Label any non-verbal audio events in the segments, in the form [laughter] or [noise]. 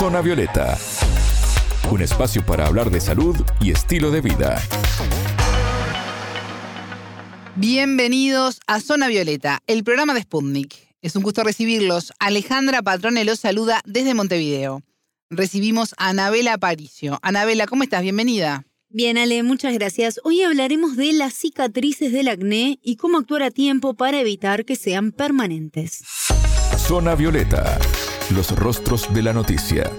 Zona Violeta, un espacio para hablar de salud y estilo de vida. Bienvenidos a Zona Violeta, el programa de Sputnik. Es un gusto recibirlos. Alejandra Patrone los saluda desde Montevideo. Recibimos a Anabela Aparicio. Anabela, ¿cómo estás? Bienvenida. Bien, Ale, muchas gracias. Hoy hablaremos de las cicatrices del acné y cómo actuar a tiempo para evitar que sean permanentes. Zona Violeta, los rostros de la noticia.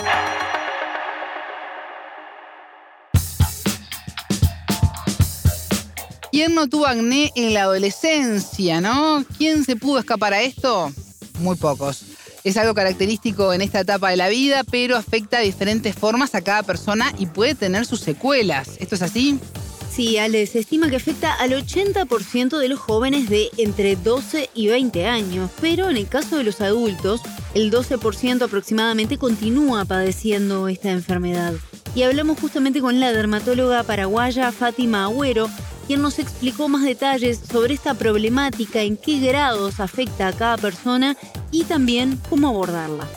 ¿Quién no tuvo acné en la adolescencia, no? ¿Quién se pudo escapar a esto? Muy pocos. Es algo característico en esta etapa de la vida, pero afecta de diferentes formas a cada persona y puede tener sus secuelas. ¿Esto es así? Sí, Ale, se estima que afecta al 80% de los jóvenes de entre 12 y 20 años, pero en el caso de los adultos, el 12% aproximadamente continúa padeciendo esta enfermedad. Y hablamos justamente con la dermatóloga paraguaya Fátima Agüero, quien nos explicó más detalles sobre esta problemática, en qué grados afecta a cada persona y también cómo abordarla.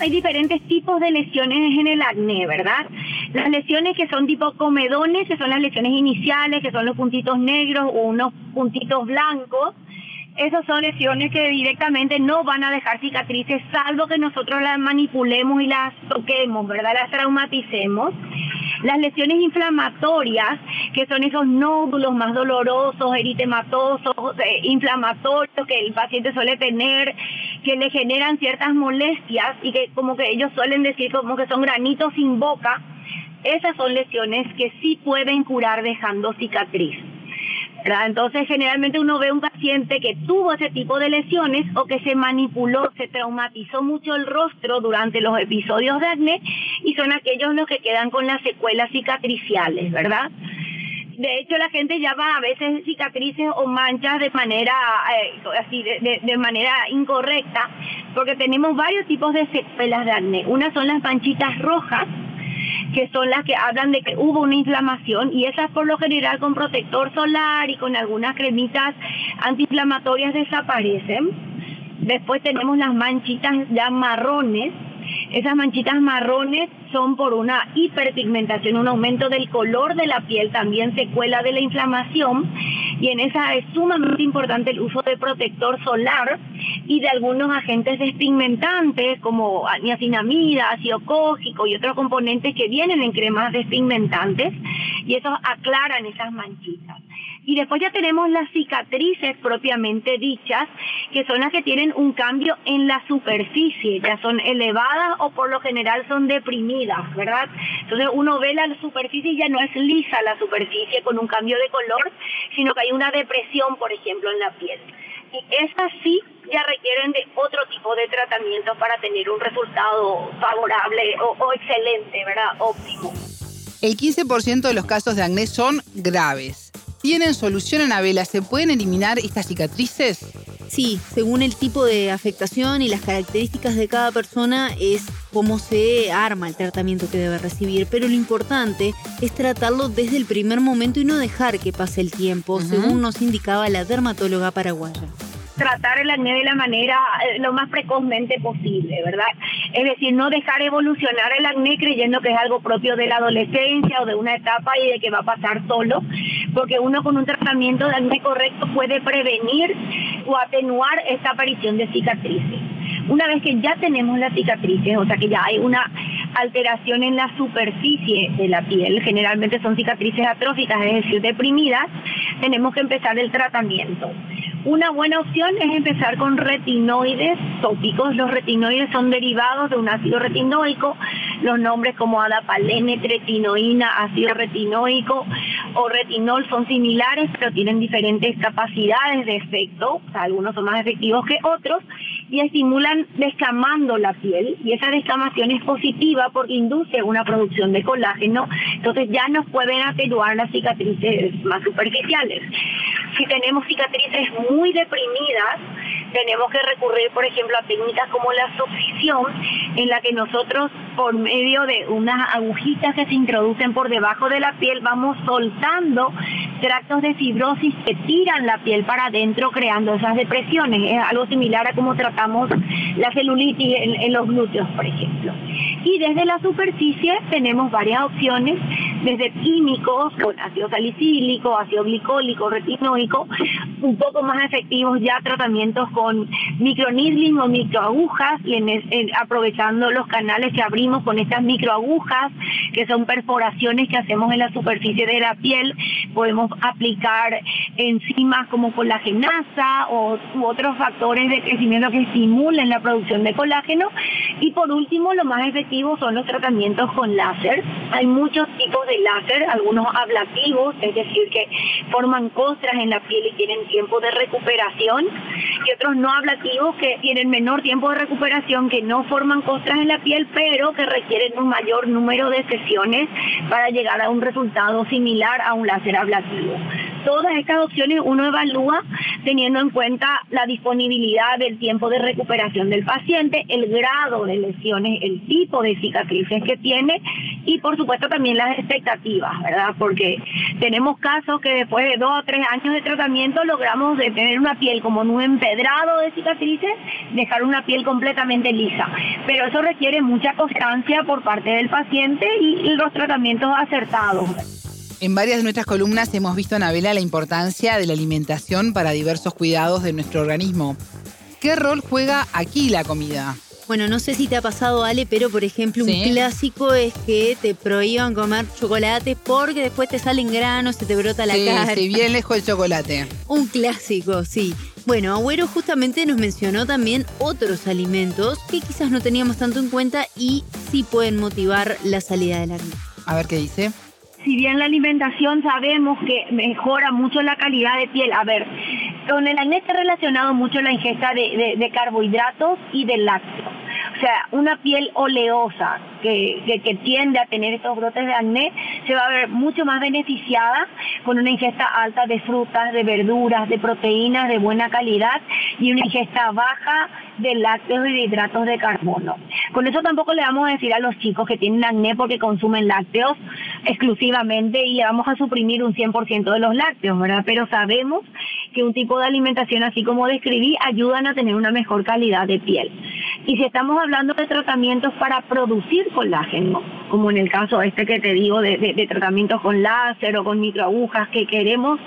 Hay diferentes tipos de lesiones en el acné, ¿verdad? Las lesiones que son tipo comedones, que son las lesiones iniciales, que son los puntitos negros o unos puntitos blancos, esas son lesiones que directamente no van a dejar cicatrices, salvo que nosotros las manipulemos y las toquemos, ¿verdad? Las traumaticemos. Las lesiones inflamatorias, que son esos nódulos más dolorosos, eritematosos, eh, inflamatorios que el paciente suele tener, que le generan ciertas molestias y que como que ellos suelen decir como que son granitos sin boca, esas son lesiones que sí pueden curar dejando cicatriz. Entonces, generalmente uno ve un paciente que tuvo ese tipo de lesiones o que se manipuló, se traumatizó mucho el rostro durante los episodios de acné y son aquellos los que quedan con las secuelas cicatriciales, ¿verdad? de hecho la gente llama a veces cicatrices o manchas de manera eh, así de, de, manera incorrecta porque tenemos varios tipos de secuelas de acné. Una son las manchitas rojas que son las que hablan de que hubo una inflamación y esas por lo general con protector solar y con algunas cremitas antiinflamatorias desaparecen. Después tenemos las manchitas ya marrones. Esas manchitas marrones son por una hiperpigmentación, un aumento del color de la piel, también secuela de la inflamación. Y en esa es sumamente importante el uso de protector solar y de algunos agentes despigmentantes como niacinamida, ácido cógico y otros componentes que vienen en cremas despigmentantes y esos aclaran esas manchitas. Y después ya tenemos las cicatrices propiamente dichas, que son las que tienen un cambio en la superficie, ya son elevadas o por lo general son deprimidas, ¿verdad? Entonces uno ve la superficie y ya no es lisa la superficie con un cambio de color, sino que hay una depresión, por ejemplo, en la piel. Y esas sí ya requieren de otro tipo de tratamiento para tener un resultado favorable o, o excelente, ¿verdad? Óptimo. El 15% de los casos de acné son graves. ¿Tienen solución, Anabela? ¿Se pueden eliminar estas cicatrices? Sí, según el tipo de afectación y las características de cada persona es cómo se arma el tratamiento que debe recibir, pero lo importante es tratarlo desde el primer momento y no dejar que pase el tiempo, según nos indicaba la dermatóloga paraguaya tratar el acné de la manera eh, lo más precozmente posible, ¿verdad? Es decir, no dejar evolucionar el acné creyendo que es algo propio de la adolescencia o de una etapa y de que va a pasar solo, porque uno con un tratamiento de acné correcto puede prevenir o atenuar esta aparición de cicatrices. Una vez que ya tenemos las cicatrices, o sea que ya hay una alteración en la superficie de la piel, generalmente son cicatrices atróficas, es decir, deprimidas, tenemos que empezar el tratamiento. Una buena opción es empezar con retinoides tópicos. Los retinoides son derivados de un ácido retinoico. Los nombres como adapalene, tretinoína, ácido retinoico o retinol son similares, pero tienen diferentes capacidades de efecto. algunos son más efectivos que otros y estimulan descamando la piel y esa descamación es positiva porque induce una producción de colágeno, entonces ya nos pueden atenuar las cicatrices más superficiales. Si tenemos cicatrices muy deprimidas, tenemos que recurrir, por ejemplo, a técnicas como la succión, en la que nosotros por medio de unas agujitas que se introducen por debajo de la piel, vamos soltando tractos de fibrosis que tiran la piel para adentro creando esas depresiones. Es algo similar a como tratamos la celulitis en, los glúteos, por ejemplo. Y desde la superficie tenemos varias opciones, desde químicos, con ácido salicílico, ácido glicólico, retinoico, un poco más efectivos ya tratamientos con microneedling o microagujas, y aprovechando los canales que abrimos con estas microagujas, que son perforaciones que hacemos en la superficie de la piel, podemos aplicar enzimas como colagenasa o u otros factores de crecimiento que estimulen la producción de colágeno. Y por último, lo más efectivo son los tratamientos con láser. Hay muchos tipos de láser, algunos ablativos, es decir, que forman costras en la piel y tienen tiempo de recuperación, y otros no ablativos que tienen menor tiempo de recuperación, que no forman costras en la piel, pero que requieren un mayor número de sesiones para llegar a un resultado similar a un láser ablativo. Todas estas opciones uno evalúa teniendo en cuenta la disponibilidad del tiempo de recuperación del paciente, el grado de lesiones, el tipo de cicatrices que tiene y por supuesto también las expectativas, ¿verdad? Porque tenemos casos que después de dos o tres años de tratamiento logramos tener una piel como un empedrado de cicatrices, dejar una piel completamente lisa. Pero eso requiere mucha constancia por parte del paciente y los tratamientos acertados. En varias de nuestras columnas hemos visto, Anabela, la importancia de la alimentación para diversos cuidados de nuestro organismo. ¿Qué rol juega aquí la comida? Bueno, no sé si te ha pasado, Ale, pero por ejemplo, un clásico es que te prohíban comer chocolate porque después te salen granos, se te brota la cara. Sí, bien lejos el chocolate. [laughs] Un clásico, sí. Bueno, Agüero justamente nos mencionó también otros alimentos que quizás no teníamos tanto en cuenta y sí pueden motivar la salida del acné. A ver qué dice si bien la alimentación sabemos que mejora mucho la calidad de piel, a ver, con el acné está relacionado mucho la ingesta de, carbohidratos y de lácteos. O sea, una piel oleosa que, que, tiende a tener estos brotes de acné se va a ver mucho más beneficiada con una ingesta alta de frutas, de verduras, de proteínas de buena calidad y una ingesta baja de lácteos y de hidratos de carbono. Con eso tampoco le vamos a decir a los chicos que tienen acné porque consumen lácteos exclusivamente y le vamos a suprimir un 100% de los lácteos, ¿verdad? Pero sabemos que un tipo de alimentación así como describí ayudan a tener una mejor calidad de piel. Y si estamos hablando de tratamientos para producir colágeno, como en el caso este que te digo de, tratamientos con láser o con microagujas, que queremos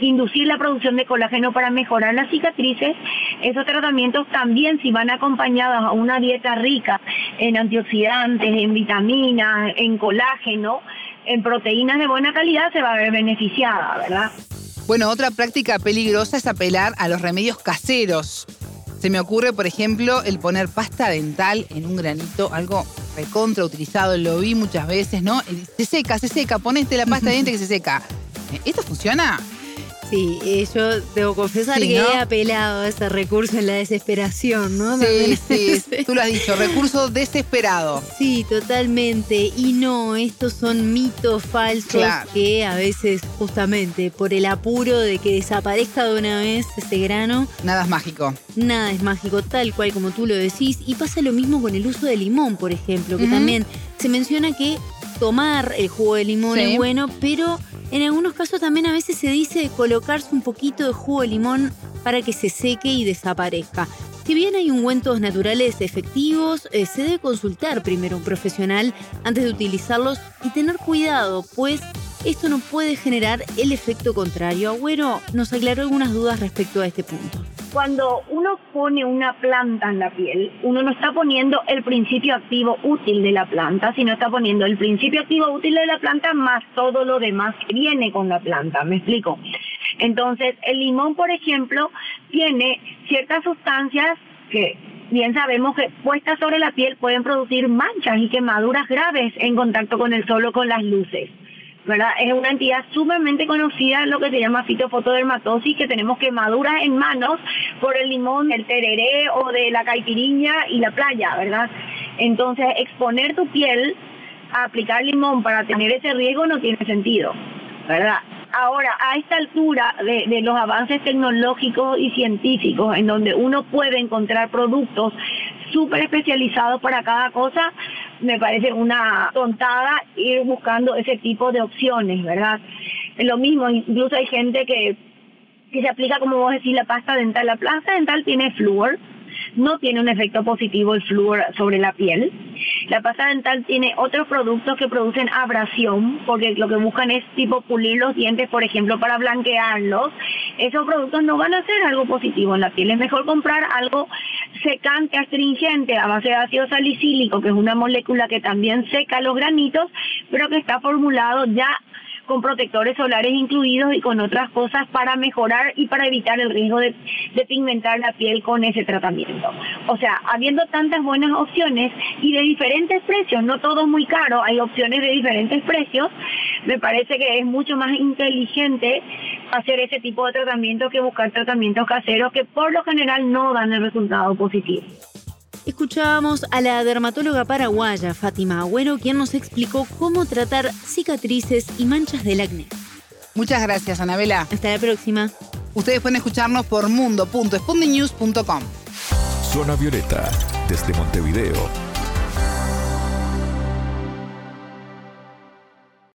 inducir la producción de colágeno para mejorar las cicatrices, esos tratamientos también si van acompañados a una dieta rica en antioxidantes, en vitaminas, en colágeno, en proteínas de buena calidad, se va a ver beneficiada, ¿verdad? Bueno, otra práctica peligrosa es apelar a los remedios caseros se me ocurre, por ejemplo, el poner pasta dental en un granito, algo recontra utilizado, lo vi muchas veces, ¿no? Se seca, se seca, ponete la pasta de diente que se seca. ¿Esto funciona? Sí, eh, yo debo confesar que he apelado a ese recurso en la desesperación, ¿no? Sí, sí, tú lo has dicho, recurso desesperado. Sí, totalmente. Y no, estos son mitos falsos que a veces justamente por el apuro de que desaparezca de una vez ese grano. Nada es mágico. Nada es mágico, tal cual como tú lo decís. Y pasa lo mismo con el uso de limón, por ejemplo, que también se menciona que tomar el jugo de limón es bueno, pero en algunos casos también a veces se dice colocarse un poquito de jugo de limón para que se seque y desaparezca. Si bien hay ungüentos naturales efectivos, eh, se debe consultar primero un profesional antes de utilizarlos y tener cuidado, pues esto no puede generar el efecto contrario. Agüero nos aclaró algunas dudas respecto a este punto cuando uno pone una planta en la piel, uno no está poniendo el principio activo útil de la planta, sino está poniendo el principio activo útil de la planta más todo lo demás que viene con la planta. ¿Me explico? Entonces, el limón, por ejemplo, tiene ciertas sustancias que bien sabemos que puestas sobre la piel pueden producir manchas y quemaduras graves en contacto con el sol o con las luces. ¿Verdad? Es una entidad sumamente conocida lo que se llama fitofotodermatosis, que tenemos quemaduras en manos por el limón, el tereré o de la caipiriña y la playa, ¿verdad? Entonces, exponer tu piel a aplicar limón para tener ese riesgo no tiene sentido, ¿verdad? Ahora, a esta altura de, de, los avances tecnológicos y científicos, en donde uno puede encontrar productos súper especializados para cada cosa, me parece una tontada ir buscando ese tipo de opciones, ¿verdad? Lo mismo, incluso hay gente que, que se aplica, como vos decís, la pasta dental. La pasta dental tiene flúor, no tiene un efecto positivo el flúor sobre la piel. La pasta dental tiene otros productos que producen abrasión, porque lo que buscan es tipo pulir los dientes, por ejemplo, para blanquearlos. Esos productos no van a hacer algo positivo en la piel. Es mejor comprar algo secante, astringente, a base de ácido salicílico, que es una molécula que también seca los granitos, pero que está formulado ya con protectores solares incluidos y con otras cosas para mejorar y para evitar el riesgo de, pigmentar la piel con ese tratamiento. O sea, habiendo tantas buenas opciones y de diferentes precios, no todo muy caro, hay opciones de diferentes precios, me parece que es mucho más inteligente hacer ese tipo de tratamiento que buscar tratamientos caseros que por lo general no dan el resultado positivo. Escuchábamos a la dermatóloga paraguaya Fátima Agüero, quien nos explicó cómo tratar cicatrices y manchas del acné. Muchas gracias, Anabela. Hasta la próxima. Ustedes pueden escucharnos por mundo.spundinews.com. Zona Violeta, desde Montevideo,